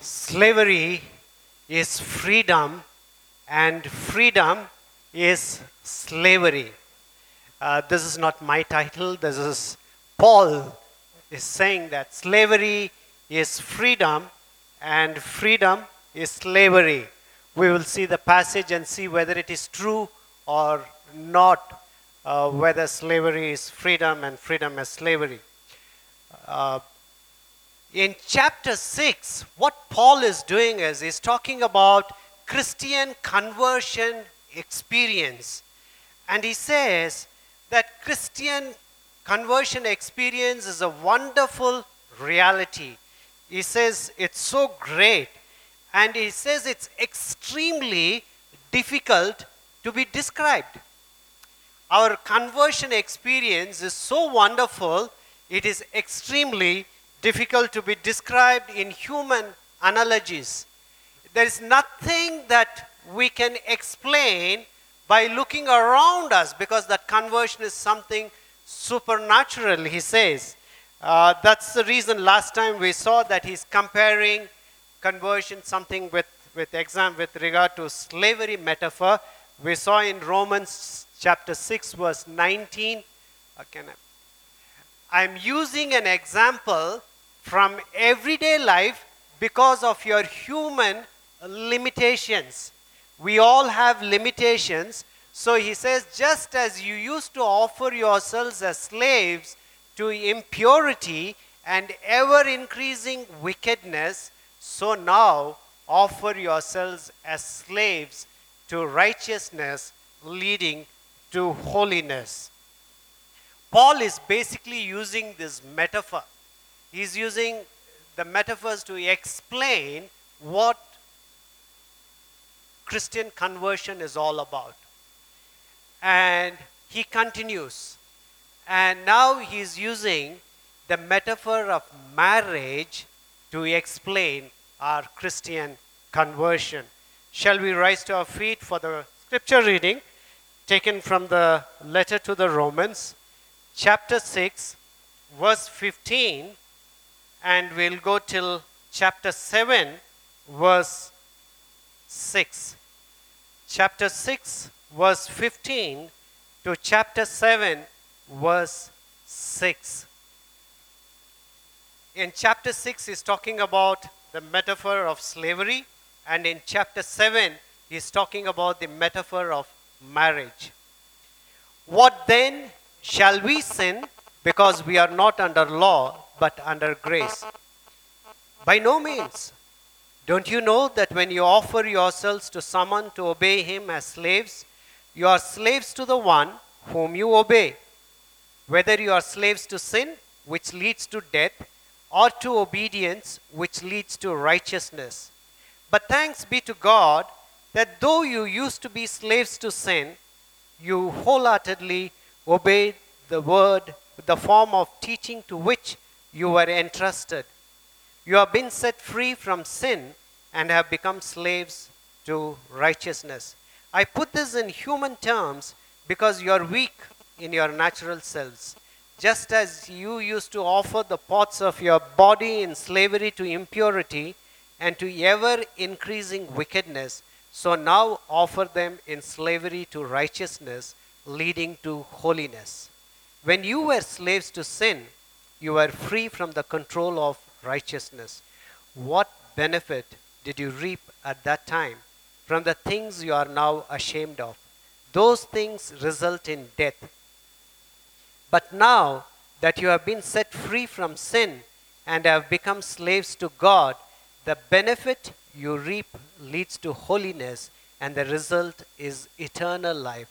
slavery is freedom and freedom is slavery. Uh, this is not my title. This is Paul is saying that slavery is freedom and freedom is slavery. We will see the passage and see whether it is true or not, uh, whether slavery is freedom and freedom is slavery. Uh, in chapter 6, what Paul is doing is he's talking about Christian conversion experience. And he says that Christian conversion experience is a wonderful reality. He says it's so great. And he says it's extremely difficult to be described. Our conversion experience is so wonderful, it is extremely difficult to be described in human analogies. There is nothing that we can explain by looking around us because that conversion is something supernatural, he says. Uh, that's the reason last time we saw that he's comparing conversion something with, with exam with regard to slavery metaphor. We saw in Romans chapter 6 verse 19. Okay, I'm using an example from everyday life because of your human limitations. We all have limitations. So he says, just as you used to offer yourselves as slaves to impurity and ever increasing wickedness, so now offer yourselves as slaves to righteousness leading to holiness. Paul is basically using this metaphor He's using the metaphors to explain what Christian conversion is all about. And he continues. And now he's using the metaphor of marriage to explain our Christian conversion. Shall we rise to our feet for the scripture reading taken from the letter to the Romans, chapter 6, verse 15 and we'll go till chapter 7, verse 6. Chapter 6, verse 15 to chapter 7, verse 6. In chapter 6, he's talking about the metaphor of slavery, and in chapter 7, he's talking about the metaphor of marriage. What then shall we sin because we are not under law but under grace. By no means. Don't you know that when you offer yourselves to someone to obey him as slaves, you are slaves to the one whom you obey, whether you are slaves to sin, which leads to death, or to obedience, which leads to righteousness. But thanks be to God that though you used to be slaves to sin, you wholeheartedly obeyed the word, the form of teaching to which you were entrusted. You have been set free from sin and have become slaves to righteousness. I put this in human terms because you are weak in your natural selves. Just as you used to offer the parts of your body in slavery to impurity and to ever increasing wickedness, so now offer them in slavery to righteousness, leading to holiness. When you were slaves to sin, you were free from the control of righteousness. What benefit did you reap at that time from the things you are now ashamed of? Those things result in death. But now that you have been set free from sin and have become slaves to God, the benefit you reap leads to holiness, and the result is eternal life.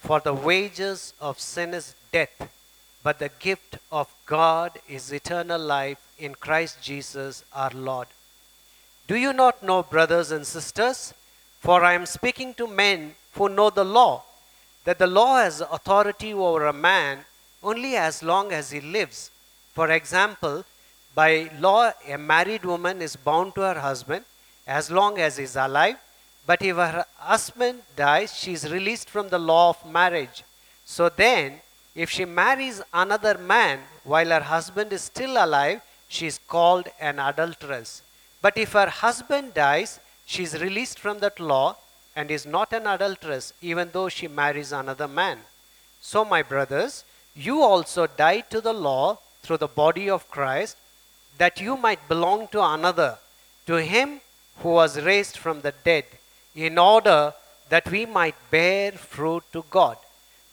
For the wages of sin is death but the gift of God is eternal life in Christ Jesus our Lord. Do you not know, brothers and sisters? For I am speaking to men who know the law, that the law has authority over a man only as long as he lives. For example, by law, a married woman is bound to her husband as long as he is alive, but if her husband dies, she is released from the law of marriage. So then, if she marries another man while her husband is still alive, she is called an adulteress. But if her husband dies, she is released from that law and is not an adulteress, even though she marries another man. So, my brothers, you also died to the law through the body of Christ, that you might belong to another, to him who was raised from the dead, in order that we might bear fruit to God.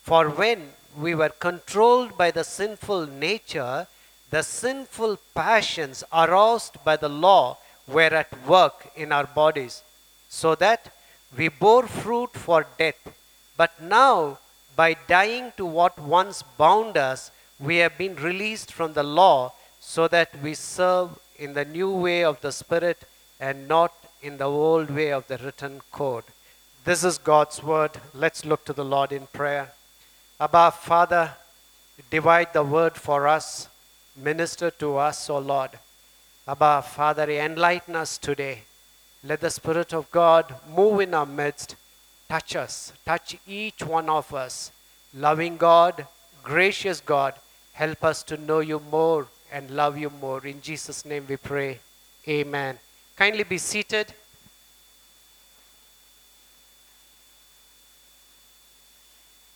For when we were controlled by the sinful nature, the sinful passions aroused by the law were at work in our bodies, so that we bore fruit for death. But now, by dying to what once bound us, we have been released from the law, so that we serve in the new way of the Spirit and not in the old way of the written code. This is God's word. Let's look to the Lord in prayer. Abba, Father, divide the word for us, minister to us, O Lord. Abba, Father, enlighten us today. Let the Spirit of God move in our midst, touch us, touch each one of us. Loving God, gracious God, help us to know you more and love you more. In Jesus' name we pray. Amen. Kindly be seated.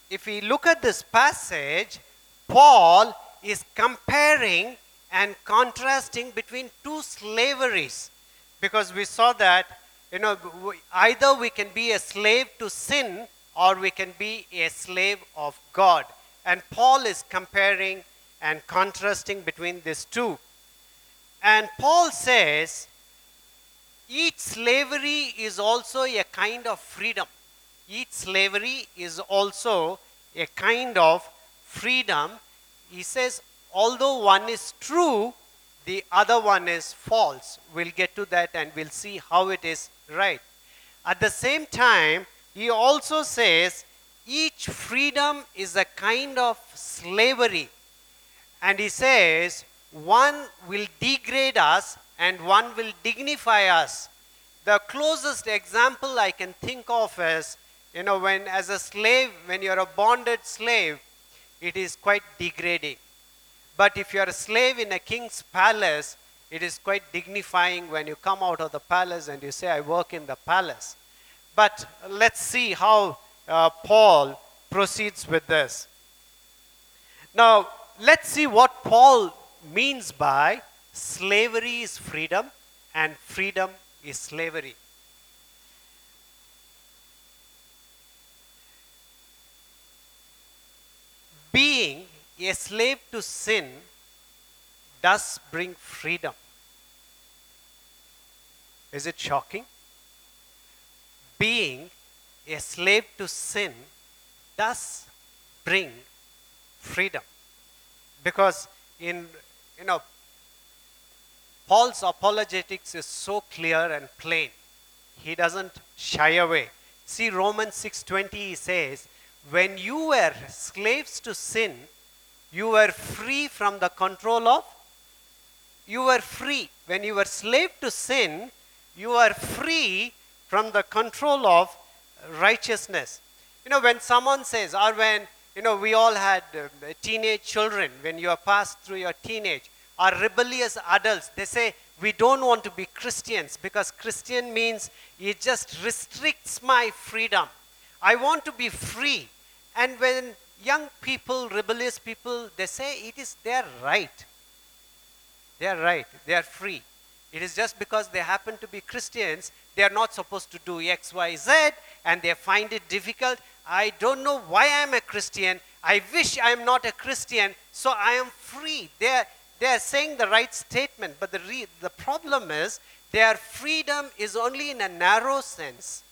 If we look at this passage, Paul is comparing and contrasting between two slaveries. Because we saw that you know either we can be a slave to sin or we can be a slave of god. And paul is comparing and contrasting between these two. And paul says each slavery is also a kind of freedom each slavery is also a kind of freedom he says although one is true, the other one is false. We'll get to that and we'll see how it is right. At the same time, he also says each freedom is a kind of slavery. And he says one will degrade us and one will dignify us. The closest example I can think of is, you know, when as a slave, when you're a bonded slave, it is quite degrading but if you are a slave in a king's palace, it is quite dignifying when you come out of the palace and you say, I work in the palace. But let's see how uh, Paul proceeds with this. Now, let's see what Paul means by slavery is freedom and freedom is slavery. Being a slave to sin does bring freedom. Is it shocking? Being a slave to sin does bring freedom. Because in you know Paul's apologetics is so clear and plain. He doesn't shy away. See Romans 6:20 he says, when you were slaves to sin, you were free from the control of, you were free. When you were slave to sin, you are free from the control of righteousness. You know, when someone says, or when, you know, we all had uh, teenage children, when you are passed through your teenage, or rebellious adults, they say, we don't want to be Christians because Christian means it just restricts my freedom. I want to be free. And when young people, rebellious people, they say it is their right. They are right. They are free. It is just because they happen to be Christians, they are not supposed to do X, Y, Z, and they find it difficult. I don't know why I am a Christian. I wish I am not a Christian, so I am free. They are, they are saying the right statement, but the, re- the problem is their freedom is only in a narrow sense.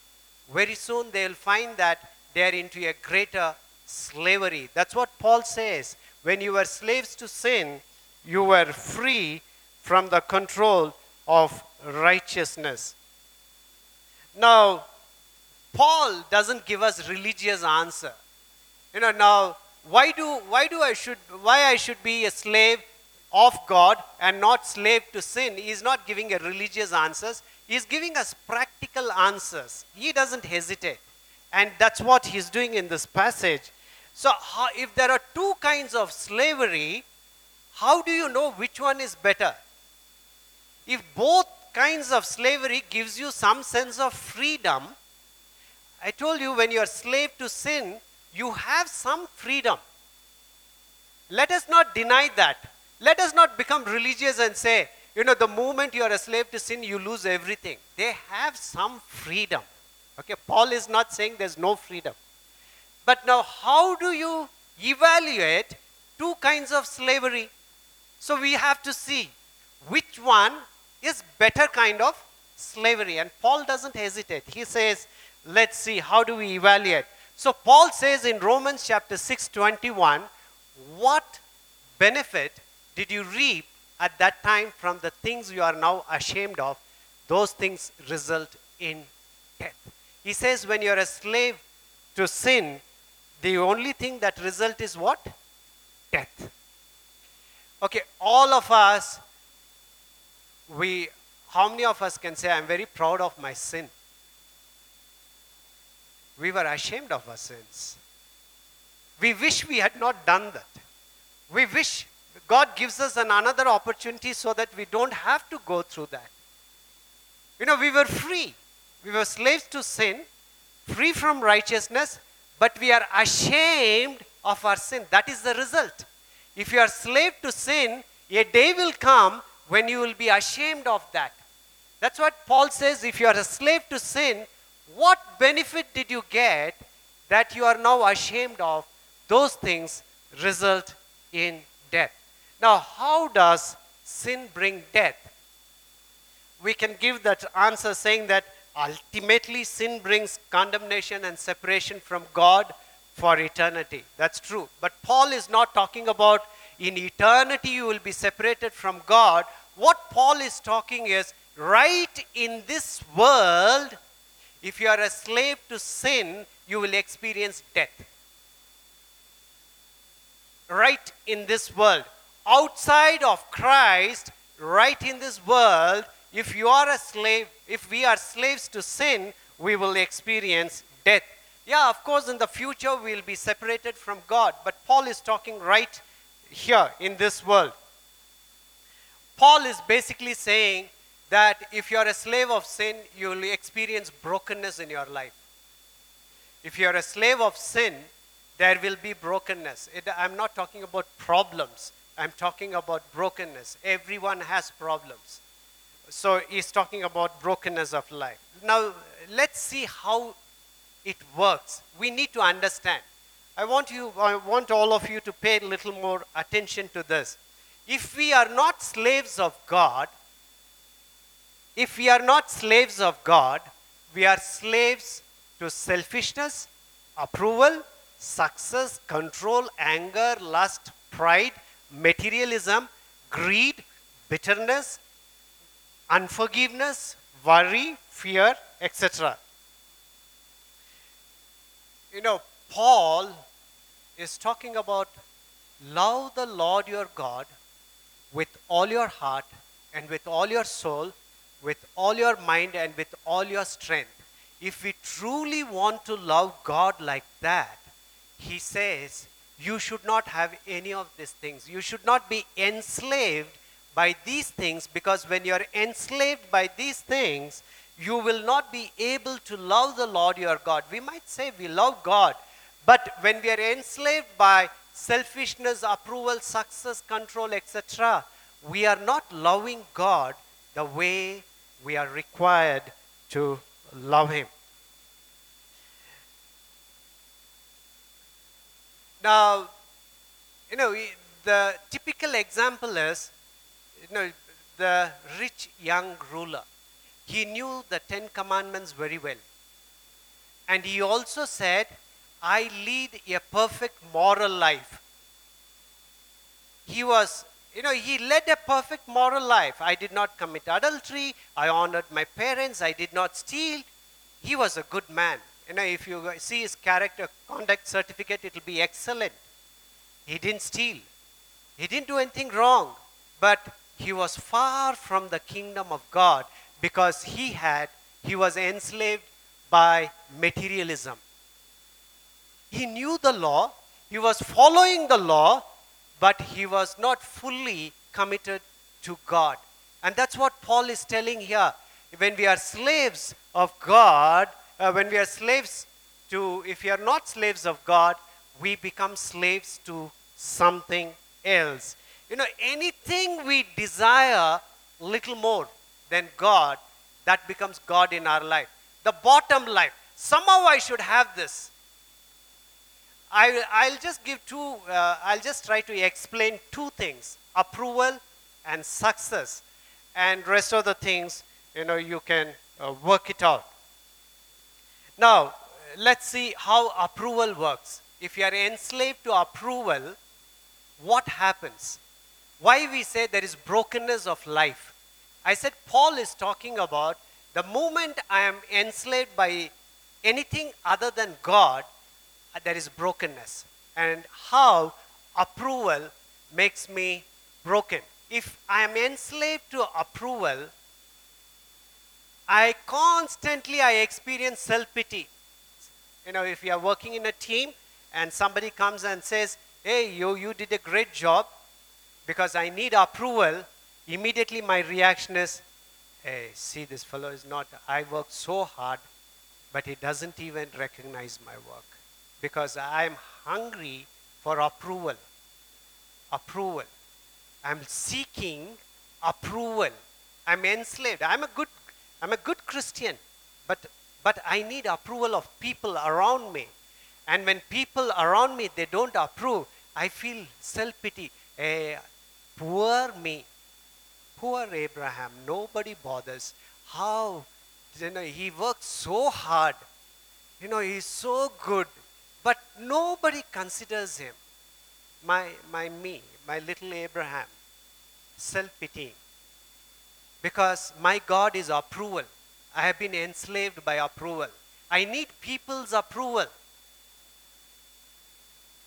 Very soon they will find that they are into a greater slavery. That's what Paul says. When you were slaves to sin, you were free from the control of righteousness. Now, Paul doesn't give us religious answer. You know, now why do why do I should why I should be a slave of God and not slave to sin? He's not giving a religious answers. He's giving us practical answers. He doesn't hesitate. And that's what he's doing in this passage. So, if there are two kinds of slavery, how do you know which one is better? If both kinds of slavery gives you some sense of freedom. I told you when you are slave to sin, you have some freedom. Let us not deny that. Let us not become religious and say, you know, the moment you are a slave to sin, you lose everything. They have some freedom. Okay, Paul is not saying there's no freedom. But now, how do you evaluate two kinds of slavery? So we have to see which one is better kind of slavery. And Paul doesn't hesitate. He says, let's see, how do we evaluate? So Paul says in Romans chapter 6, 21, what benefit did you reap at that time from the things you are now ashamed of? Those things result in death. He says, when you're a slave to sin, the only thing that result is what? Death. Okay, all of us, we, how many of us can say, I'm very proud of my sin? We were ashamed of our sins. We wish we had not done that. We wish God gives us an another opportunity so that we don't have to go through that. You know, we were free. We were slaves to sin, free from righteousness, but we are ashamed of our sin. That is the result. If you are slave to sin, a day will come when you will be ashamed of that. That's what Paul says. If you are a slave to sin, what benefit did you get that you are now ashamed of? Those things result in death. Now, how does sin bring death? We can give that answer saying that ultimately sin brings condemnation and separation from God for eternity. That's true. But Paul is not talking about in eternity you will be separated from God. What Paul is talking is right in this world, if you are a slave to sin, you will experience death. Right in this world. Outside of Christ, right in this world, if you are a slave, if we are slaves to sin, we will experience death. Yeah, of course, in the future we will be separated from God, but Paul is talking right here in this world. Paul is basically saying that if you are a slave of sin, you will experience brokenness in your life. If you are a slave of sin, there will be brokenness. It, I'm not talking about problems, I'm talking about brokenness. Everyone has problems. So he's talking about brokenness of life. Now, let's see how it works. We need to understand. I want you, I want all of you to pay a little more attention to this. If we are not slaves of God, if we are not slaves of God, we are slaves to selfishness, approval, success, control, anger, lust, pride, materialism, greed, bitterness, unforgiveness, worry, fear, etc. You know, Paul is talking about love the Lord your God with all your heart and with all your soul, with all your mind and with all your strength. If we truly want to love God like that, he says, you should not have any of these things. You should not be enslaved by these things because when you are enslaved by these things, you will not be able to love the Lord your God. We might say we love God, but when we are enslaved by selfishness, approval, success, control, etc., we are not loving God the way we are required to love Him. Now, you know, the typical example is, you know, the rich young ruler. He knew the Ten Commandments very well. And he also said, I lead a perfect moral life. He was, you know, he led a perfect moral life. I did not commit adultery. I honored my parents. I did not steal. He was a good man. You know, if you see his character conduct certificate, it will be excellent. He didn't steal. He didn't do anything wrong. But he was far from the kingdom of God because he had, he was enslaved by materialism. He knew the law, he was following the law, but he was not fully committed to God. And that's what Paul is telling here. When we are slaves of God, uh, when we are slaves to, if we are not slaves of God, we become slaves to something else. You know, anything we desire little more than God, that becomes God in our life. The bottom life. Somehow I should have this. I, I'll just give two, uh, I'll just try to explain two things approval and success. And rest of the things, you know, you can uh, work it out. Now, let's see how approval works. If you are enslaved to approval, what happens? Why we say there is brokenness of life? I said Paul is talking about the moment I am enslaved by anything other than God, uh, there is brokenness. And how approval makes me broken. If I am enslaved to approval, I constantly I experience self-pity. You know, if you are working in a team and somebody comes and says, hey, you, you did a great job because I need approval, immediately my reaction is, hey, see, this fellow is not, I worked so hard, but he doesn't even recognize my work because I am hungry for approval. Approval. I'm seeking approval. I'm enslaved. I'm a good, I'm a good Christian, but, but I need approval of people around me. And when people around me, they don't approve, I feel self-pity. Poor me. Poor Abraham. Nobody bothers. How? You know, he worked so hard. You know, he's so good. But nobody considers him. My, my me, my little Abraham. Self-pitying. Because my God is approval. I have been enslaved by approval. I need people's approval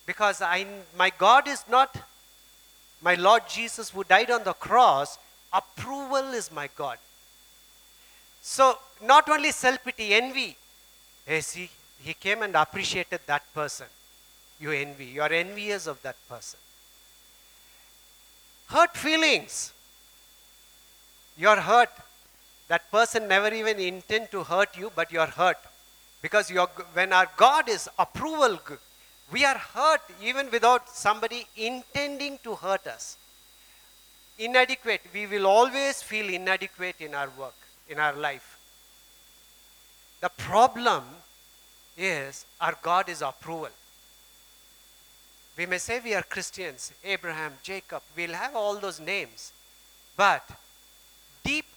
because I, my God is not my Lord Jesus who died on the cross. Approval is my God. So, not only self pity, envy. Hey, see, he came and appreciated that person. You envy. You are envious of that person. Hurt feelings. You are hurt. That person never even intend to hurt you, but you are hurt. Because you're, when our God is approval we are hurt even without somebody intending to hurt us. Inadequate. We will always feel inadequate in our work, in our life. The problem is our God is approval. We may say we are Christians, Abraham, Jacob, we'll have all those names. But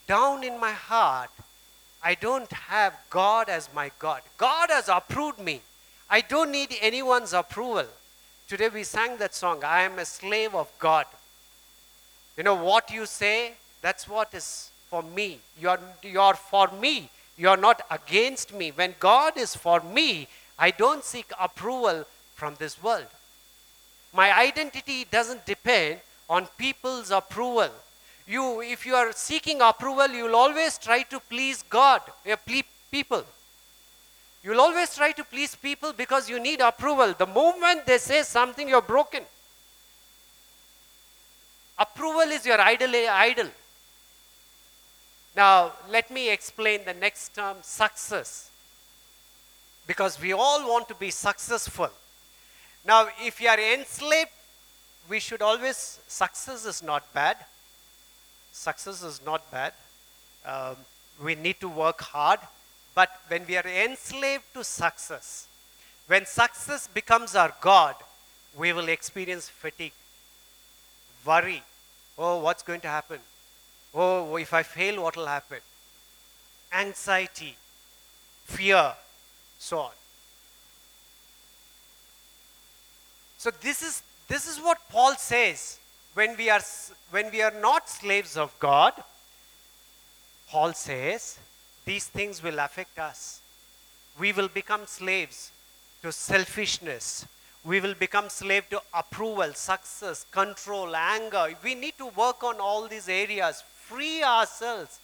down in my heart, I don't have God as my God. God has approved me. I don't need anyone's approval. Today we sang that song, I am a slave of God. You know what you say, that's what is for me. You're, you're for me. You're not against me. When God is for me, I don't seek approval from this world. My identity doesn't depend on people's approval. You, if you are seeking approval, you'll always try to please God, uh, people. You'll always try to please people because you need approval. The moment they say something, you're broken. Approval is your idol. idol. Now, let me explain the next term success. Because we all want to be successful. Now, if you are enslaved, we should always, success is not bad. Success is not bad. Um, we need to work hard. But when we are enslaved to success, when success becomes our God, we will experience fatigue, worry. Oh, what's going to happen? Oh, if I fail, what will happen? Anxiety, fear, so on. So this is this is what Paul says when we are when we are not slaves of God. Paul says these things will affect us. We will become slaves to selfishness. We will become slave to approval, success, control, anger. We need to work on all these areas, free ourselves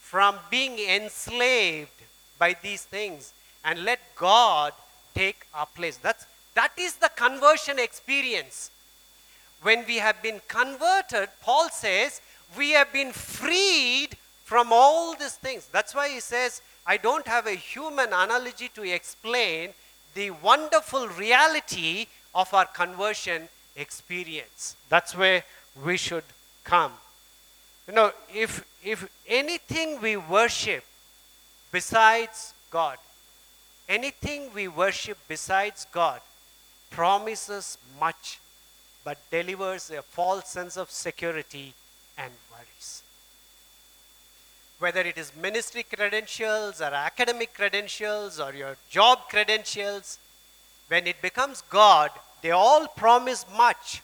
from being enslaved by these things and let God take our place. That's, that is the conversion experience. When we have been converted, Paul says, We have been freed from all these things. That's why he says, I don't have a human analogy to explain the wonderful reality of our conversion experience. That's where we should come. You know, if, if anything we worship besides God, anything we worship besides God promises much but delivers a false sense of security and worries. Whether it is ministry credentials or academic credentials or your job credentials, when it becomes God, they all promise much,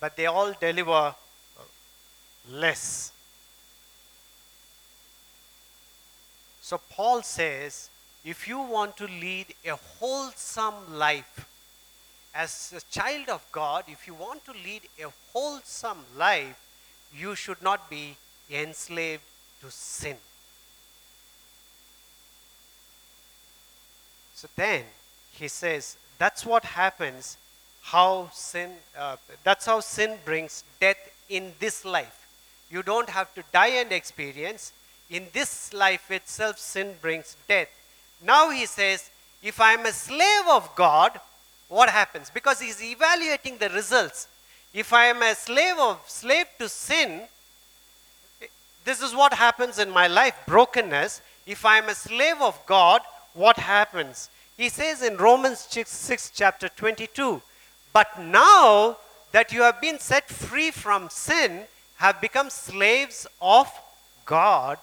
but they all deliver less. So Paul says, if you want to lead a wholesome life, as a child of God, if you want to lead a wholesome life, you should not be enslaved to sin. So then he says, that's what happens, how sin, uh, that's how sin brings death in this life. You don't have to die and experience. In this life itself, sin brings death. Now he says, if I am a slave of God, what happens? Because he's evaluating the results. If I am a slave of slave to sin, this is what happens in my life, brokenness. If I am a slave of God, what happens? He says in Romans 6, 6 chapter 22, but now that you have been set free from sin, have become slaves of God,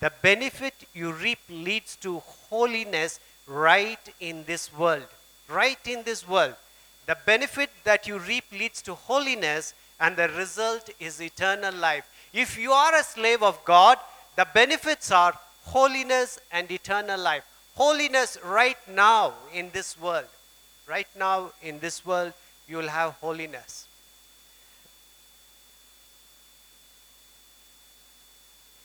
the benefit you reap leads to holiness right in this world right in this world. The benefit that you reap leads to holiness, and the result is eternal life. If you are a slave of God, the benefits are holiness and eternal life. Holiness right now in this world. Right now in this world, you will have holiness.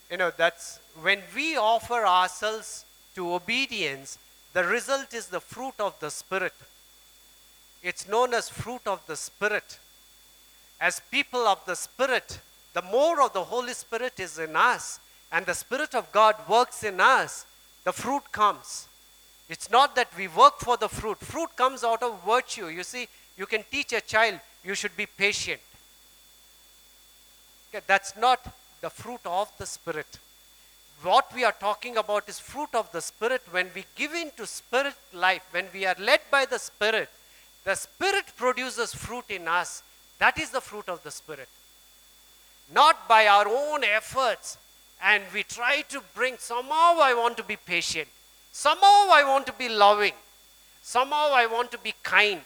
You know, that's when we offer ourselves to obedience, the result is the fruit of the Spirit. It's known as fruit of the Spirit. As people of the Spirit, the more of the Holy Spirit is in us and the Spirit of God works in us, the fruit comes. It's not that we work for the fruit. Fruit comes out of virtue. You see, you can teach a child, you should be patient. Okay, that's not the fruit of the Spirit what we are talking about is fruit of the Spirit. When we give in to Spirit life, when we are led by the Spirit, the Spirit produces fruit in us. That is the fruit of the Spirit. Not by our own efforts. And we try to bring, somehow I want to be patient. Somehow I want to be loving. Somehow I want to be kind.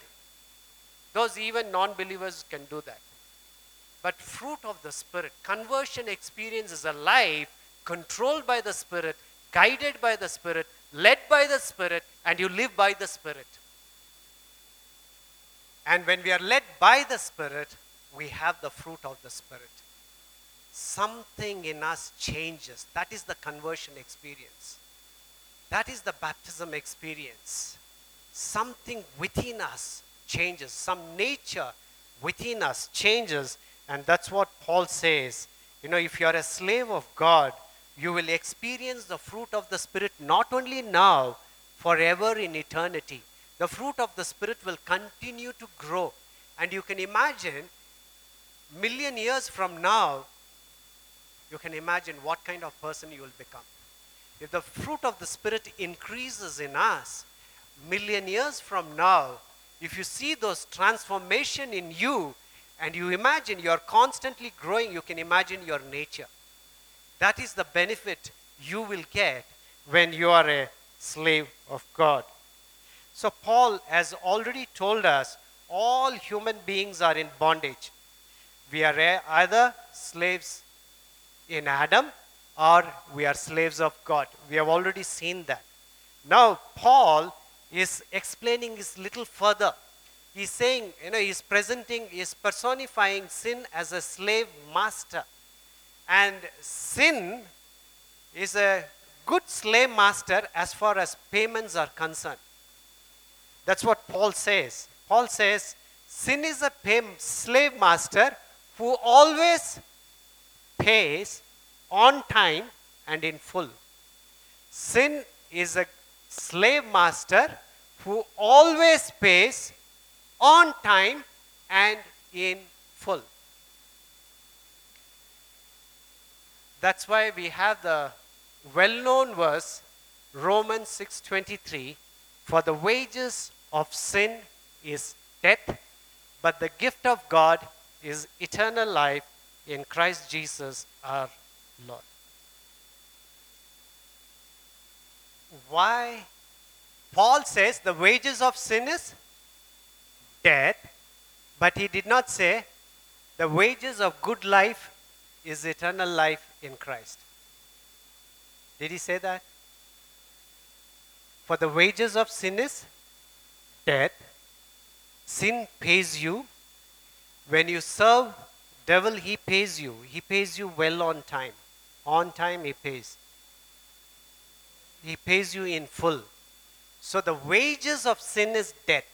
Those even non believers can do that. But fruit of the Spirit, conversion experience is a life controlled by the Spirit, guided by the Spirit, led by the Spirit, and you live by the Spirit. And when we are led by the Spirit, we have the fruit of the Spirit. Something in us changes. That is the conversion experience. That is the baptism experience. Something within us changes. Some nature within us changes. And that's what Paul says. You know, if you are a slave of God, you will experience the fruit of the Spirit not only now, forever in eternity. The fruit of the Spirit will continue to grow. And you can imagine, million years from now, you can imagine what kind of person you will become. If the fruit of the Spirit increases in us, million years from now, if you see those transformation in you and you imagine you're constantly growing, you can imagine your nature. That is the benefit you will get when you are a slave of God. So, Paul has already told us all human beings are in bondage. We are either slaves in Adam or we are slaves of God. We have already seen that. Now, Paul is explaining this little further. He's saying, you know, he's presenting, he's personifying sin as a slave master. And sin is a good slave master as far as payments are concerned. That's what Paul says. Paul says sin is a slave master who always pays on time and in full. Sin is a slave master who always pays on time and in full. That's why we have the well-known verse Romans 6:23 for the wages of sin is death but the gift of God is eternal life in Christ Jesus our Lord. Why Paul says the wages of sin is death but he did not say the wages of good life is eternal life in Christ. Did he say that? For the wages of sin is death. Sin pays you. When you serve devil, he pays you. He pays you well on time. On time he pays. He pays you in full. So the wages of sin is death.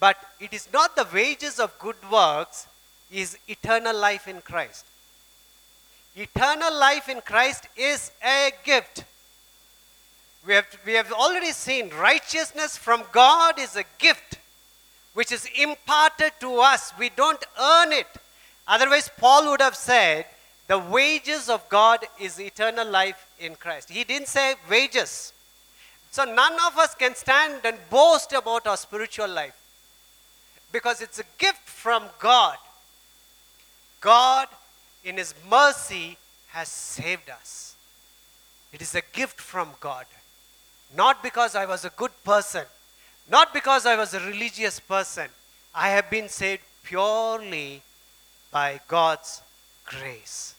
But it is not the wages of good works, is eternal life in Christ. Eternal life in Christ is a gift. We have, we have already seen righteousness from God is a gift which is imparted to us. We don't earn it. Otherwise, Paul would have said, the wages of God is eternal life in Christ. He didn't say wages. So none of us can stand and boast about our spiritual life because it's a gift from God. God, in His mercy, has saved us. It is a gift from God. Not because I was a good person, not because I was a religious person. I have been saved purely by God's grace.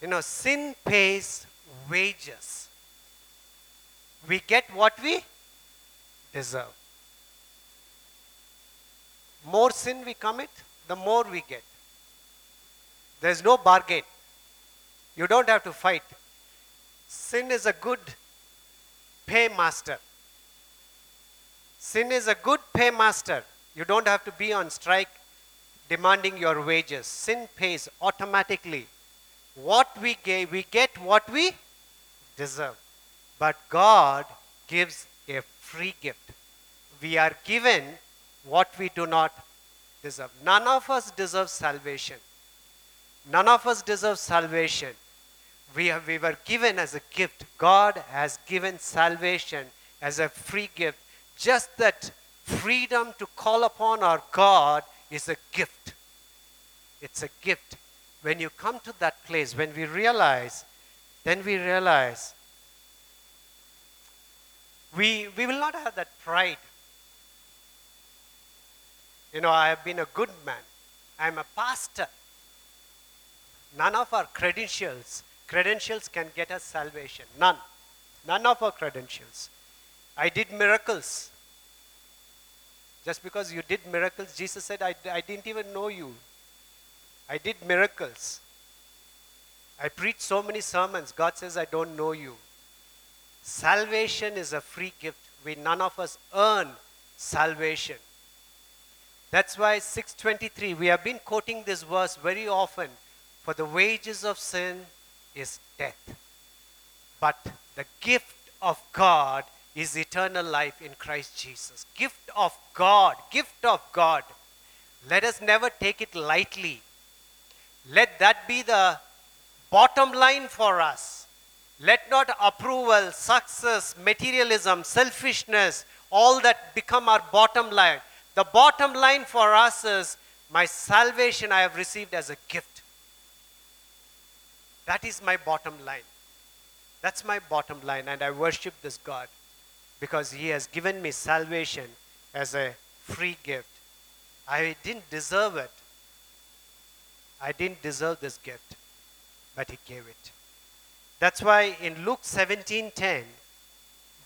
You know, sin pays wages. We get what we deserve. More sin we commit, the more we get. There's no bargain. You don't have to fight. Sin is a good paymaster. Sin is a good paymaster. You don't have to be on strike demanding your wages. Sin pays automatically. What we get, we get what we deserve. But God gives a free gift. We are given what we do not deserve. None of us deserve salvation. None of us deserve salvation. We, have, we were given as a gift. God has given salvation as a free gift. Just that freedom to call upon our God is a gift. It's a gift. When you come to that place, when we realize, then we realize we, we will not have that pride. You know, I have been a good man. I'm a pastor. None of our credentials, credentials can get us salvation. None. None of our credentials. I did miracles. Just because you did miracles, Jesus said, I, I didn't even know you. I did miracles. I preached so many sermons. God says, I don't know you. Salvation is a free gift. We none of us earn salvation. That's why 623, we have been quoting this verse very often for the wages of sin is death. But the gift of God is eternal life in Christ Jesus. Gift of God, gift of God. Let us never take it lightly. Let that be the bottom line for us. Let not approval, success, materialism, selfishness, all that become our bottom line. The bottom line for us is my salvation I have received as a gift. That is my bottom line. That's my bottom line, and I worship this God because He has given me salvation as a free gift. I didn't deserve it. I didn't deserve this gift, but He gave it. That's why in Luke 17:10,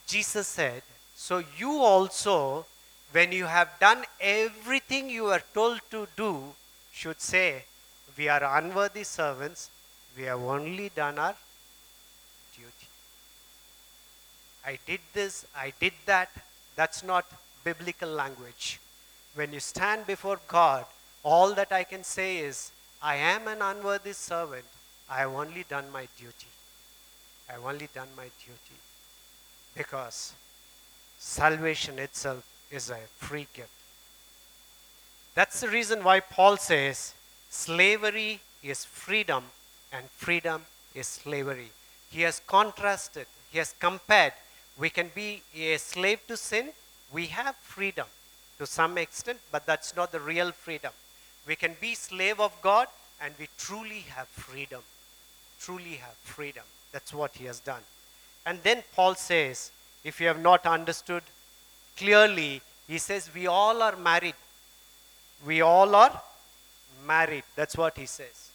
Jesus said, So you also, when you have done everything you are told to do, should say, We are unworthy servants we have only done our duty. I did this, I did that. That's not biblical language. When you stand before God, all that I can say is, I am an unworthy servant. I have only done my duty. I have only done my duty. Because salvation itself is a free gift. That's the reason why Paul says slavery is freedom and freedom is slavery. He has contrasted, he has compared. We can be a slave to sin, we have freedom to some extent, but that's not the real freedom. We can be slave of God and we truly have freedom. Truly have freedom. That's what he has done. And then Paul says, if you have not understood clearly, he says, we all are married. We all are married. That's what he says.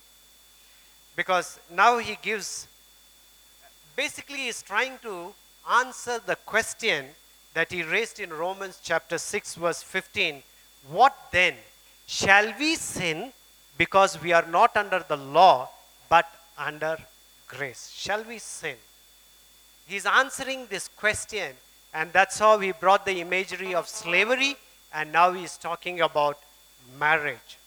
Because now he gives, basically, he's trying to answer the question that he raised in Romans chapter 6, verse 15. What then? Shall we sin because we are not under the law but under grace? Shall we sin? He's answering this question, and that's how he brought the imagery of slavery, and now he's talking about marriage.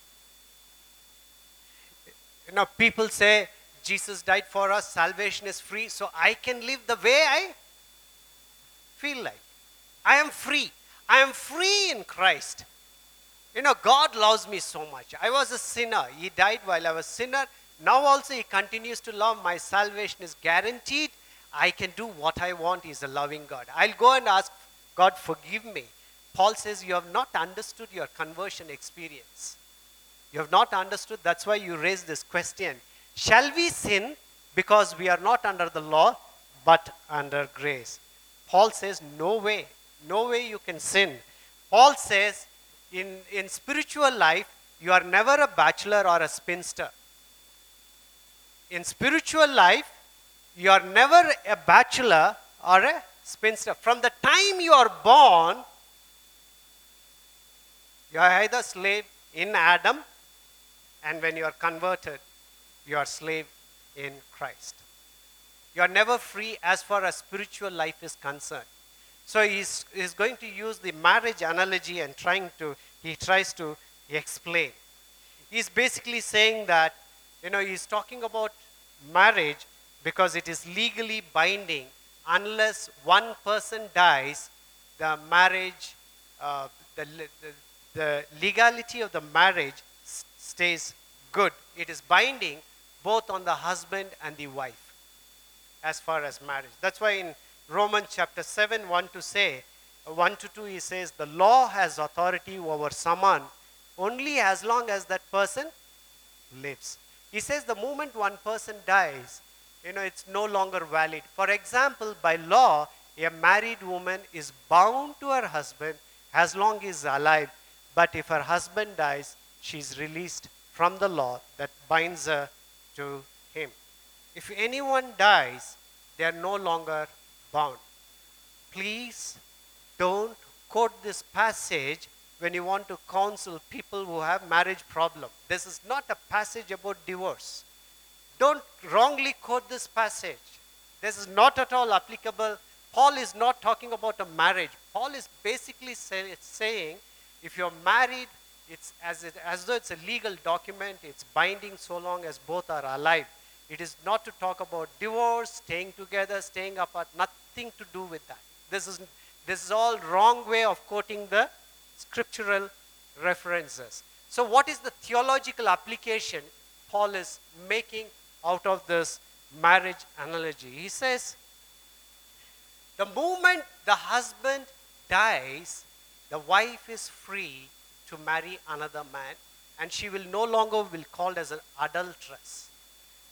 You know, people say Jesus died for us, salvation is free, so I can live the way I feel like. I am free. I am free in Christ. You know, God loves me so much. I was a sinner. He died while I was a sinner. Now also He continues to love. My salvation is guaranteed. I can do what I want. He's a loving God. I'll go and ask God, forgive me. Paul says, You have not understood your conversion experience. You have not understood. That's why you raise this question. Shall we sin because we are not under the law but under grace? Paul says, No way. No way you can sin. Paul says, in, in spiritual life, you are never a bachelor or a spinster. In spiritual life, you are never a bachelor or a spinster. From the time you are born, you are either slave in Adam, and when you are converted, you are slave in Christ. You are never free as far as spiritual life is concerned. So he's, he's going to use the marriage analogy and trying to, he tries to explain. He's basically saying that, you know, he's talking about marriage because it is legally binding. Unless one person dies, the marriage, uh, the, the, the legality of the marriage stays good. It is binding both on the husband and the wife as far as marriage. That's why in Romans chapter 7, 1 to say, 1 to 2, he says, the law has authority over someone only as long as that person lives. He says the moment one person dies, you know, it's no longer valid. For example, by law, a married woman is bound to her husband as long as he is alive. But if her husband dies, she's released from the law that binds her to him. If anyone dies, they are no longer bound. Please don't quote this passage when you want to counsel people who have marriage problem. This is not a passage about divorce. Don't wrongly quote this passage. This is not at all applicable. Paul is not talking about a marriage. Paul is basically say, saying if you're married, it's as, it, as though it's a legal document, it's binding so long as both are alive. It is not to talk about divorce, staying together, staying apart, nothing to do with that. This is, this is all wrong way of quoting the scriptural references. So what is the theological application Paul is making out of this marriage analogy? He says, the moment the husband dies, the wife is free to marry another man and she will no longer be called as an adulteress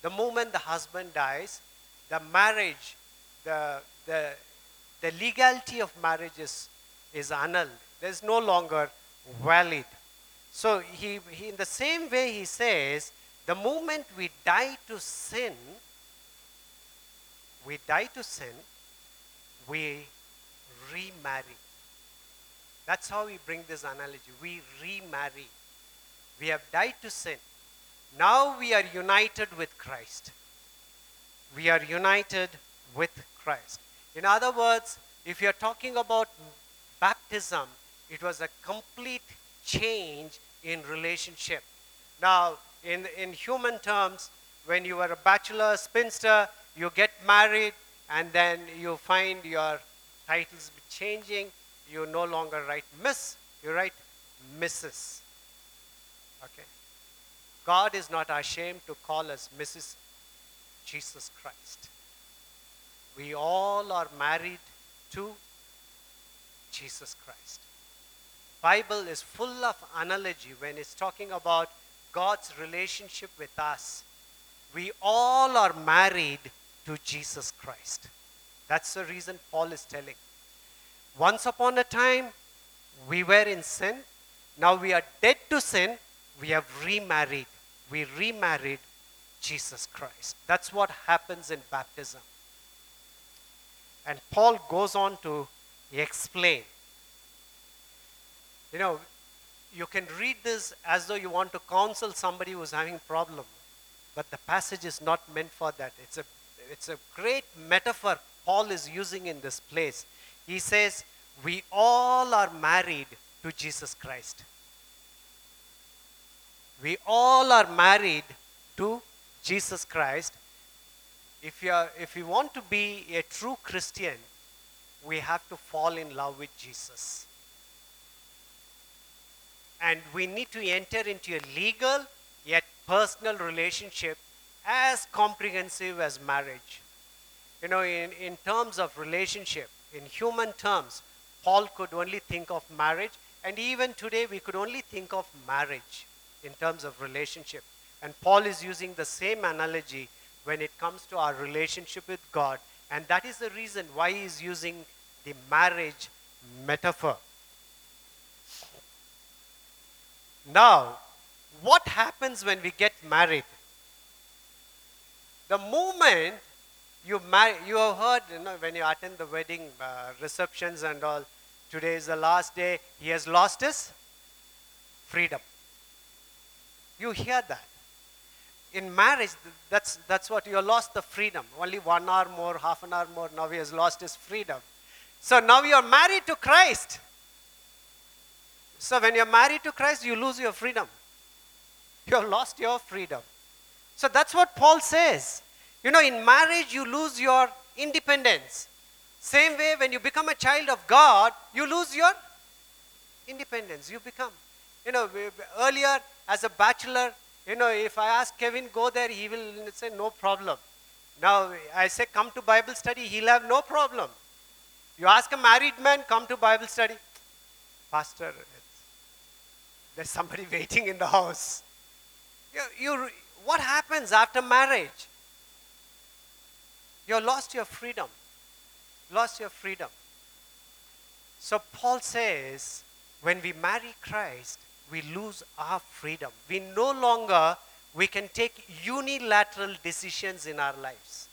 the moment the husband dies, the marriage, the, the, the legality of marriage is, is annulled. There's no longer valid. So he, he, in the same way, he says, the moment we die to sin, we die to sin, we remarry. That's how we bring this analogy. We remarry. We have died to sin. Now we are united with Christ. We are united with Christ. In other words, if you're talking about baptism, it was a complete change in relationship. Now, in, in human terms, when you were a bachelor, spinster, you get married, and then you find your titles changing. You no longer write Miss, you write Mrs. Okay. God is not ashamed to call us Mrs. Jesus Christ. We all are married to Jesus Christ. Bible is full of analogy when it's talking about God's relationship with us. We all are married to Jesus Christ. That's the reason Paul is telling. Once upon a time, we were in sin. Now we are dead to sin. We have remarried. We remarried Jesus Christ. That's what happens in baptism. And Paul goes on to explain. You know, you can read this as though you want to counsel somebody who's having a problem, but the passage is not meant for that. It's a, it's a great metaphor Paul is using in this place. He says, We all are married to Jesus Christ. We all are married to Jesus Christ. If you, are, if you want to be a true Christian, we have to fall in love with Jesus. And we need to enter into a legal yet personal relationship as comprehensive as marriage. You know, in, in terms of relationship, in human terms, Paul could only think of marriage, and even today we could only think of marriage in terms of relationship. And Paul is using the same analogy when it comes to our relationship with God, and that is the reason why he is using the marriage metaphor. Now, what happens when we get married? The moment you you have heard, you know, when you attend the wedding uh, receptions and all, today is the last day, he has lost his freedom. You hear that. In marriage, that's, that's what you have lost the freedom. Only one hour more, half an hour more, now he has lost his freedom. So now you are married to Christ. So when you're married to Christ, you lose your freedom. You have lost your freedom. So that's what Paul says. You know, in marriage, you lose your independence. Same way, when you become a child of God, you lose your independence. You become. You know, earlier, as a bachelor, you know, if I ask Kevin, go there, he will say, no problem. Now, I say, come to Bible study, he'll have no problem. You ask a married man, come to Bible study. Pastor, there's somebody waiting in the house. You, you, what happens after marriage? You lost your freedom. Lost your freedom. So Paul says, when we marry Christ, we lose our freedom. We no longer we can take unilateral decisions in our lives.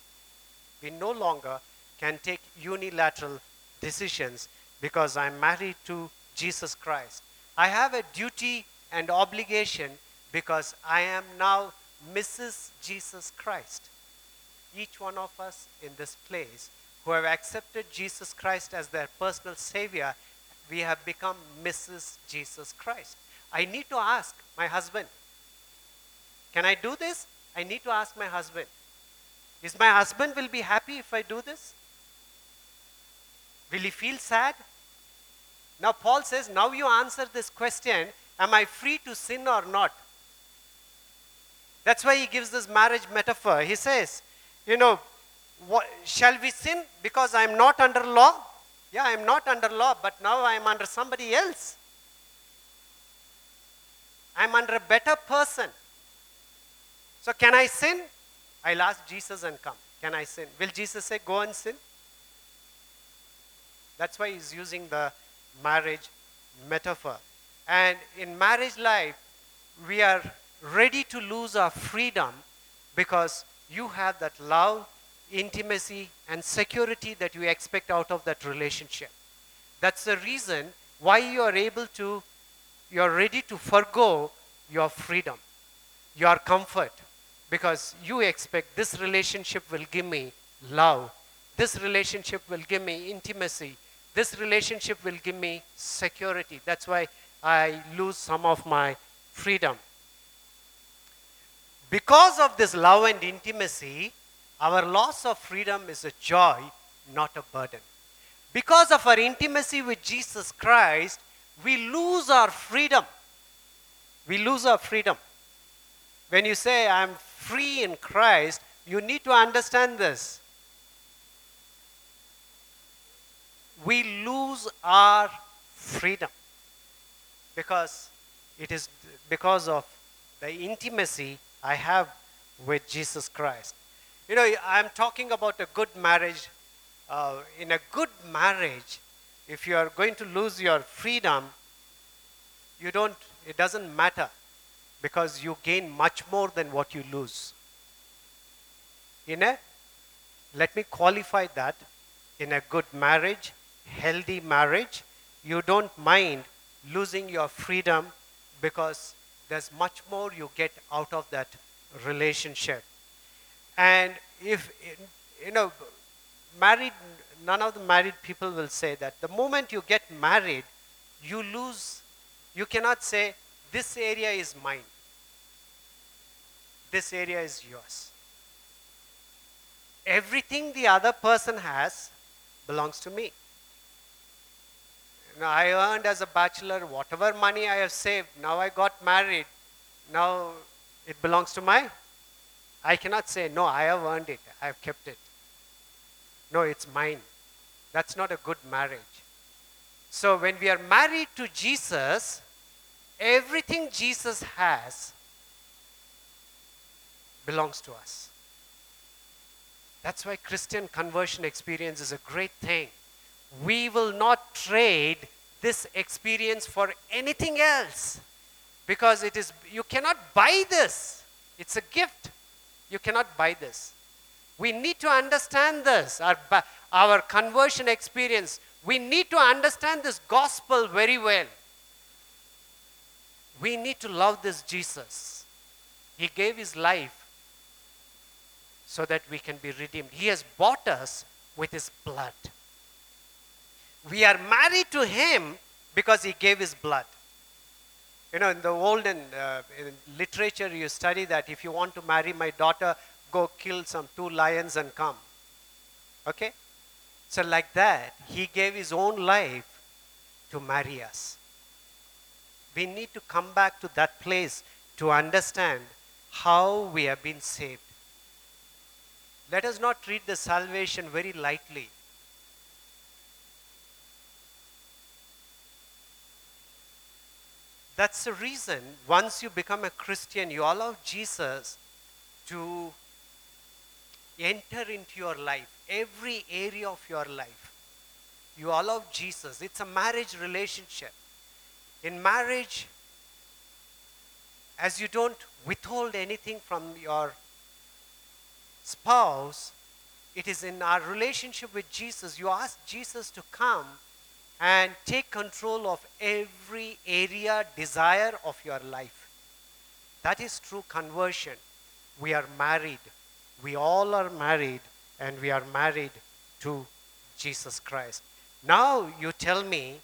We no longer can take unilateral decisions because I'm married to Jesus Christ. I have a duty and obligation because I am now Mrs. Jesus Christ. Each one of us in this place who have accepted Jesus Christ as their personal Savior, we have become Mrs. Jesus Christ. I need to ask my husband, can I do this? I need to ask my husband. Is my husband will be happy if I do this? Will he feel sad? Now, Paul says, now you answer this question Am I free to sin or not? That's why he gives this marriage metaphor. He says, You know, what, shall we sin because I am not under law? Yeah, I am not under law, but now I am under somebody else. I am under a better person. So, can I sin? I'll ask Jesus and come. Can I sin? Will Jesus say, Go and sin? That's why he's using the marriage metaphor. And in marriage life, we are ready to lose our freedom because you have that love, intimacy, and security that you expect out of that relationship. That's the reason why you are able to, you are ready to forego your freedom, your comfort, because you expect this relationship will give me love, this relationship will give me intimacy, this relationship will give me security. That's why I lose some of my freedom. Because of this love and intimacy, our loss of freedom is a joy, not a burden. Because of our intimacy with Jesus Christ, we lose our freedom. We lose our freedom. When you say, I'm free in Christ, you need to understand this. We lose our freedom because it is because of the intimacy I have with Jesus Christ. You know, I'm talking about a good marriage. Uh, in a good marriage, if you are going to lose your freedom, you don't, it doesn't matter because you gain much more than what you lose. In a, let me qualify that, in a good marriage, healthy marriage, you don't mind losing your freedom because there's much more you get out of that relationship. And if, you know, married, none of the married people will say that. The moment you get married, you lose, you cannot say, this area is mine, this area is yours. Everything the other person has belongs to me. Now, I earned as a bachelor whatever money I have saved. Now I got married. Now it belongs to my. I cannot say, no, I have earned it. I have kept it. No, it's mine. That's not a good marriage. So when we are married to Jesus, everything Jesus has belongs to us. That's why Christian conversion experience is a great thing we will not trade this experience for anything else. Because it is you cannot buy this. It's a gift. You cannot buy this. We need to understand this. Our, our conversion experience. We need to understand this gospel very well. We need to love this jesus. He gave his life so that we can be redeemed. He has bought us with his blood we are married to him because he gave his blood. You know, in the olden uh, in literature, you study that if you want to marry my daughter, go kill some two lions and come. Okay? So, like that, he gave his own life to marry us. We need to come back to that place to understand how we have been saved. Let us not treat the salvation very lightly. That's the reason once you become a Christian, you allow Jesus to enter into your life, every area of your life. You allow Jesus. It's a marriage relationship. In marriage, as you don't withhold anything from your spouse, it is in our relationship with Jesus. You ask Jesus to come and take control of every area, desire of your life. That is true conversion. We are married. We all are married, and we are married to Jesus Christ. Now you tell me,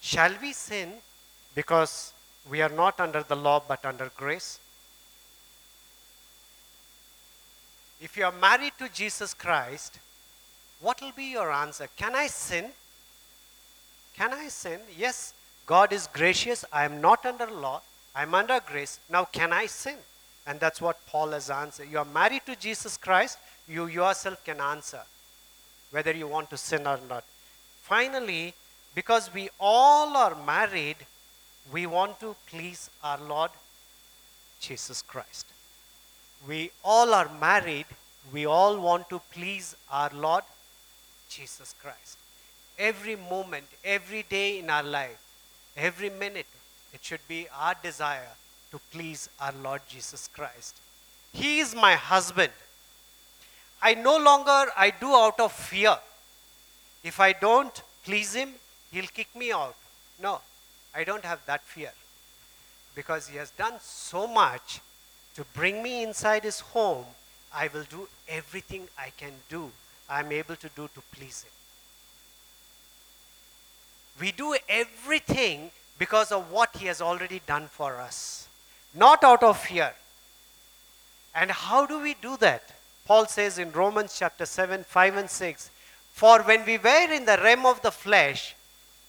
shall we sin because we are not under the law but under grace? If you are married to Jesus Christ, what will be your answer? Can I sin? Can I sin? Yes, God is gracious. I am not under law. I am under grace. Now, can I sin? And that's what Paul has answered. You are married to Jesus Christ. You yourself can answer whether you want to sin or not. Finally, because we all are married, we want to please our Lord Jesus Christ. We all are married. We all want to please our Lord Jesus Christ every moment, every day in our life, every minute, it should be our desire to please our Lord Jesus Christ. He is my husband. I no longer I do out of fear. If I don't please him, he'll kick me out. No, I don't have that fear. Because he has done so much to bring me inside his home, I will do everything I can do. I'm able to do to please him. We do everything because of what He has already done for us, not out of fear. And how do we do that? Paul says in Romans chapter 7, 5 and 6 For when we were in the realm of the flesh,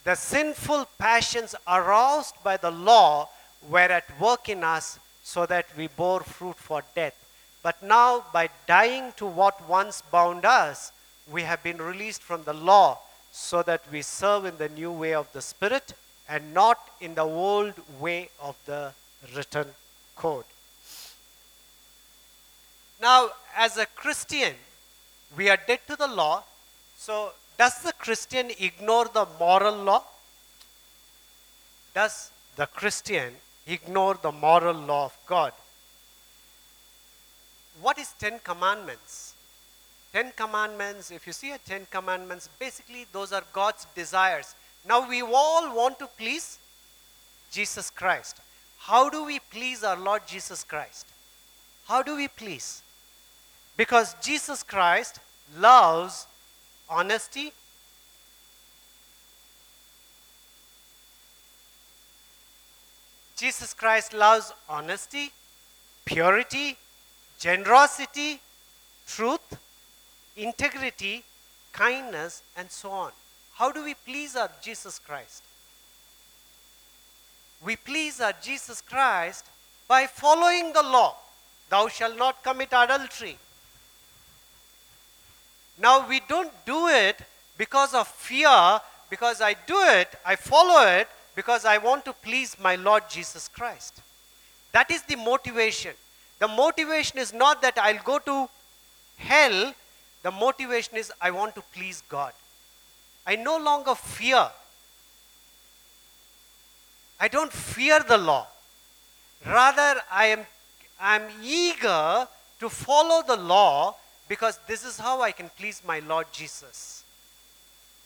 the sinful passions aroused by the law were at work in us so that we bore fruit for death. But now, by dying to what once bound us, we have been released from the law so that we serve in the new way of the Spirit and not in the old way of the written code. Now, as a Christian, we are dead to the law. So, does the Christian ignore the moral law? Does the Christian ignore the moral law of God? What is Ten Commandments? Ten Commandments, if you see a Ten Commandments, basically those are God's desires. Now we all want to please Jesus Christ. How do we please our Lord Jesus Christ? How do we please? Because Jesus Christ loves honesty, Jesus Christ loves honesty, purity, generosity, truth, integrity, kindness, and so on. How do we please our Jesus Christ? We please our Jesus Christ by following the law. Thou shalt not commit adultery. Now we don't do it because of fear, because I do it, I follow it because I want to please my Lord Jesus Christ. That is the motivation. The motivation is not that I'll go to hell, the motivation is I want to please God. I no longer fear. I don't fear the law. Rather, I am I'm eager to follow the law because this is how I can please my Lord Jesus.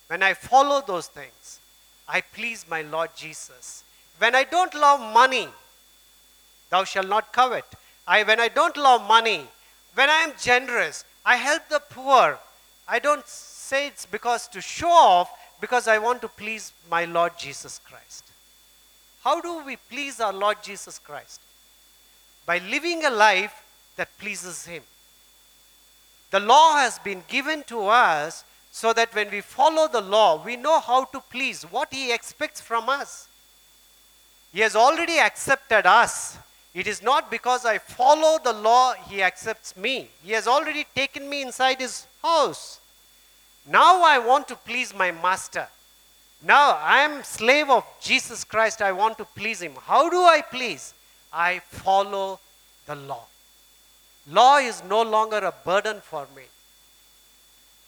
When I follow those things, I please my Lord Jesus. When I don't love money, thou shalt not covet. I, when I don't love money, when I am generous, I help the poor. I don't say it's because to show off, because I want to please my Lord Jesus Christ. How do we please our Lord Jesus Christ? By living a life that pleases Him. The law has been given to us so that when we follow the law, we know how to please, what He expects from us. He has already accepted us. It is not because I follow the law He accepts me. He has already taken me inside His house. Now I want to please my Master. Now I am slave of Jesus Christ. I want to please Him. How do I please? I follow the law. Law is no longer a burden for me.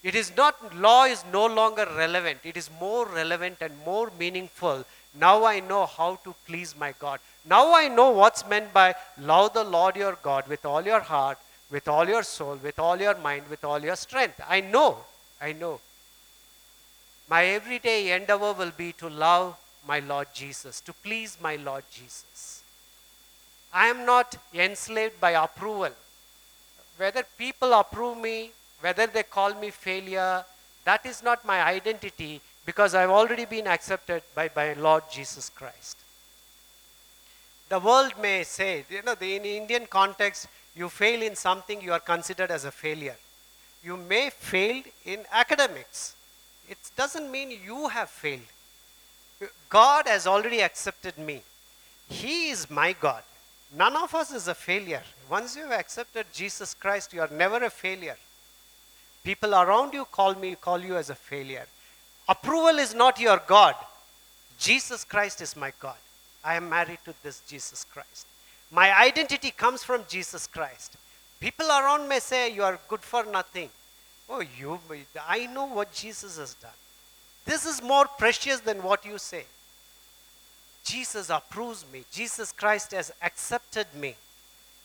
It is not, law is no longer relevant. It is more relevant and more meaningful. Now I know how to please my God. Now I know what's meant by love the Lord your God with all your heart, with all your soul, with all your mind, with all your strength. I know. I know. My everyday endeavor will be to love my Lord Jesus, to please my Lord Jesus. I am not enslaved by approval. Whether people approve me, whether they call me failure, that is not my identity because I've already been accepted by my Lord Jesus Christ. The world may say, you know, in Indian context, you fail in something, you are considered as a failure. You may fail in academics. It doesn't mean you have failed. God has already accepted me. He is my God. None of us is a failure. Once you have accepted Jesus Christ, you are never a failure. People around you call me, call you as a failure. Approval is not your God. Jesus Christ is my God. I am married to this Jesus Christ. My identity comes from Jesus Christ. People around may say you are good for nothing. Oh, you, I know what Jesus has done. This is more precious than what you say. Jesus approves me. Jesus Christ has accepted me.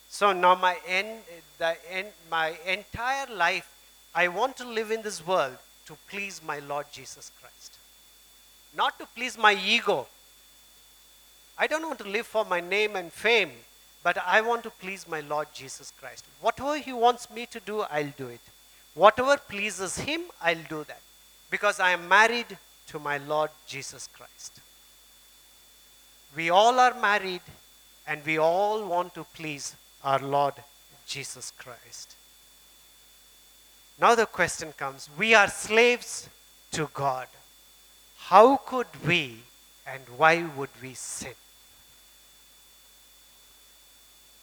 So now my, end, the end, my entire life, I want to live in this world to please my Lord Jesus Christ. Not to please my ego. I don't want to live for my name and fame, but I want to please my Lord Jesus Christ. Whatever He wants me to do, I'll do it. Whatever pleases Him, I'll do that. Because I am married to my Lord Jesus Christ. We all are married and we all want to please our Lord Jesus Christ. Now the question comes we are slaves to God. How could we and why would we sin?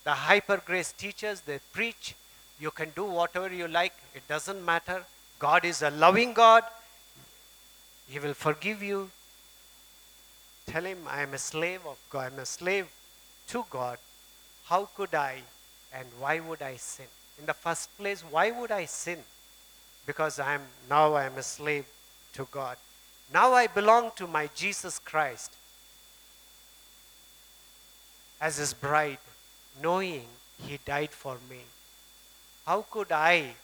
The hyper grace teachers, they preach, you can do whatever you like, it doesn't matter. God is a loving God, He will forgive you. Tell Him, I am a slave of God, I'm a slave to God. How could I and why would I sin? In the first place, why would I sin? Because I am now I am a slave to God. Now I belong to my Jesus Christ as his bride knowing he died for me. How could I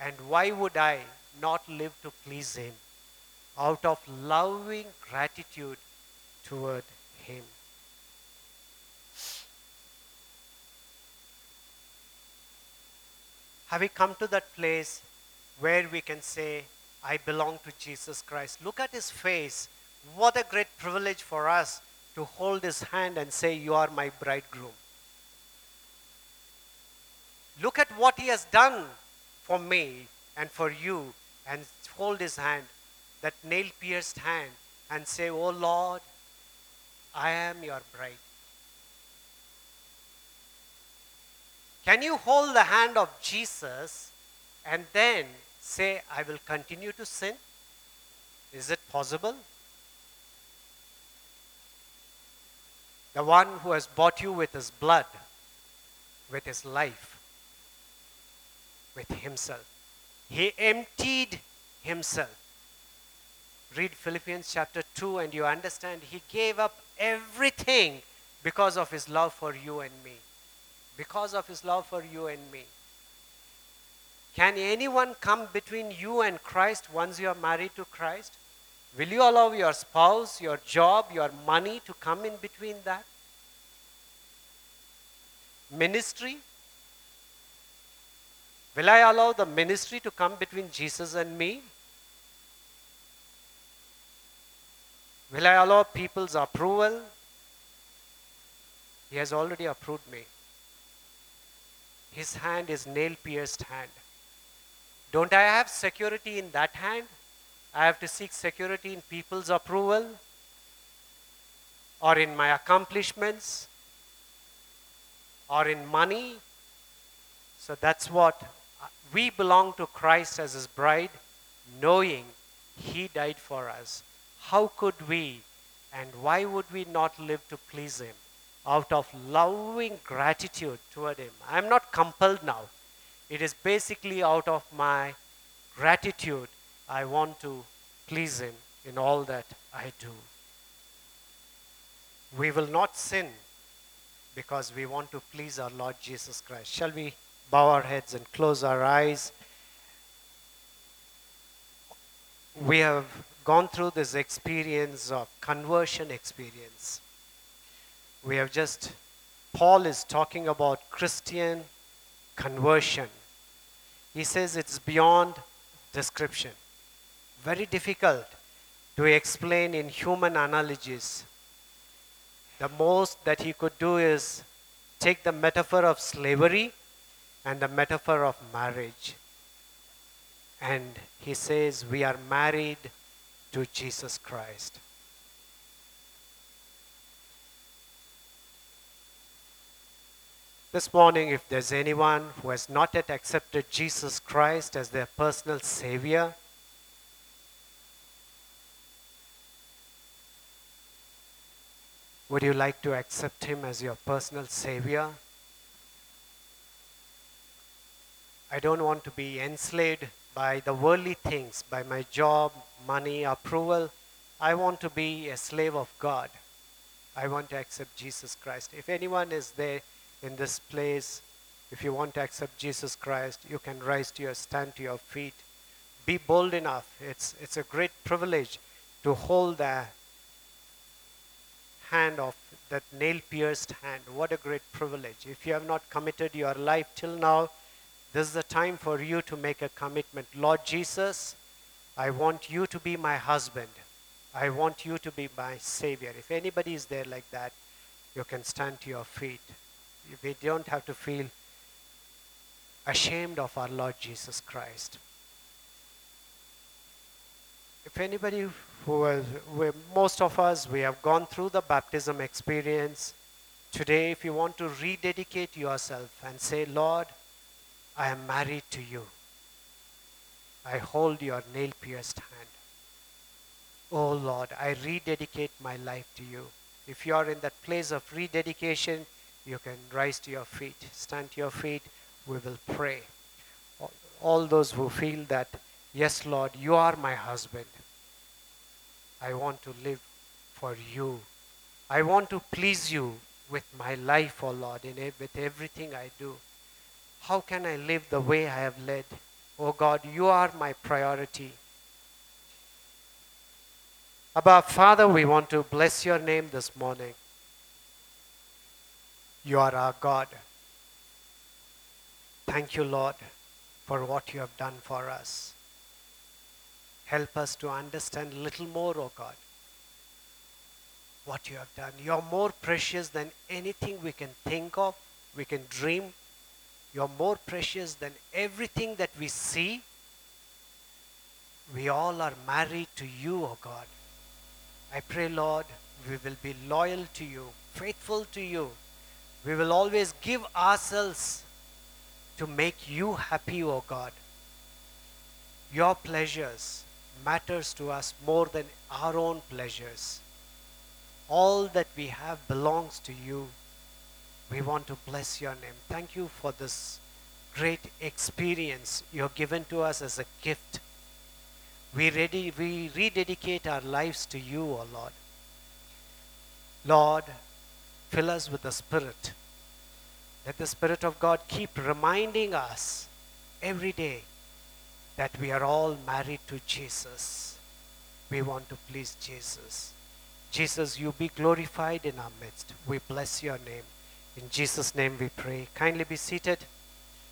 and why would I not live to please him? Out of loving gratitude toward him. Have we come to that place where we can say, I belong to Jesus Christ? Look at his face. What a great privilege for us to hold his hand and say, You are my bridegroom. Look at what he has done for me and for you, and hold his hand, that nail pierced hand, and say, Oh Lord, I am your bride. Can you hold the hand of Jesus and then say, I will continue to sin? Is it possible? The one who has bought you with his blood, with his life, with himself. He emptied himself. Read Philippians chapter 2 and you understand he gave up everything because of his love for you and me. Because of his love for you and me. Can anyone come between you and Christ once you are married to Christ? Will you allow your spouse, your job, your money to come in between that? Ministry? Will I allow the ministry to come between Jesus and me? Will I allow people's approval? He has already approved me. His hand is nail pierced hand. Don't I have security in that hand? I have to seek security in people's approval or in my accomplishments or in money. So that's what we belong to Christ as his bride, knowing he died for us. How could we and why would we not live to please him? Out of loving gratitude toward him. I'm not compelled now. It is basically out of my gratitude I want to please him in all that I do. We will not sin because we want to please our Lord Jesus Christ. Shall we bow our heads and close our eyes. We have gone through this experience of conversion experience. We have just, Paul is talking about Christian conversion. He says it's beyond description, very difficult to explain in human analogies. The most that he could do is take the metaphor of slavery and the metaphor of marriage. And he says, We are married to Jesus Christ. This morning, if there's anyone who has not yet accepted Jesus Christ as their personal Savior, would you like to accept Him as your personal Savior? I don't want to be enslaved by the worldly things, by my job, money, approval. I want to be a slave of God. I want to accept Jesus Christ. If anyone is there in this place, if you want to accept Jesus Christ, you can rise to your stand to your feet. Be bold enough. It's, it's a great privilege to hold the hand of that nail pierced hand. What a great privilege. If you have not committed your life till now, this is the time for you to make a commitment. Lord Jesus, I want you to be my husband. I want you to be my savior. If anybody is there like that, you can stand to your feet. We don't have to feel ashamed of our Lord Jesus Christ. If anybody who was, most of us, we have gone through the baptism experience. Today, if you want to rededicate yourself and say, Lord, I am married to you, I hold your nail pierced hand. Oh Lord, I rededicate my life to you. If you are in that place of rededication, you can rise to your feet, stand to your feet. We will pray. All- those who feel that, yes, Lord, you are my husband. I want to live for you. I want to please you with my life, oh Lord, in with everything I do. How can I live the way I have led? Oh God, you are my priority. Abba, Father, we want to bless your name this morning. You are our God. Thank you, Lord, for what you have done for us. Help us to understand a little more, O God, what you have done. You are more precious than anything we can think of, we can dream. You are more precious than everything that we see. We all are married to you, O God. I pray, Lord, we will be loyal to you, faithful to you. We will always give ourselves to make you happy, O God. Your pleasures matters to us more than our own pleasures. All that we have belongs to you. We want to bless your name. Thank you for this great experience you've given to us as a gift. We, ready, we rededicate our lives to you, O Lord. Lord, fill us with the Spirit. Let the Spirit of God keep reminding us every day that we are all married to Jesus. We want to please Jesus. Jesus, you be glorified in our midst. We bless your name. In Jesus' name we pray. Kindly be seated.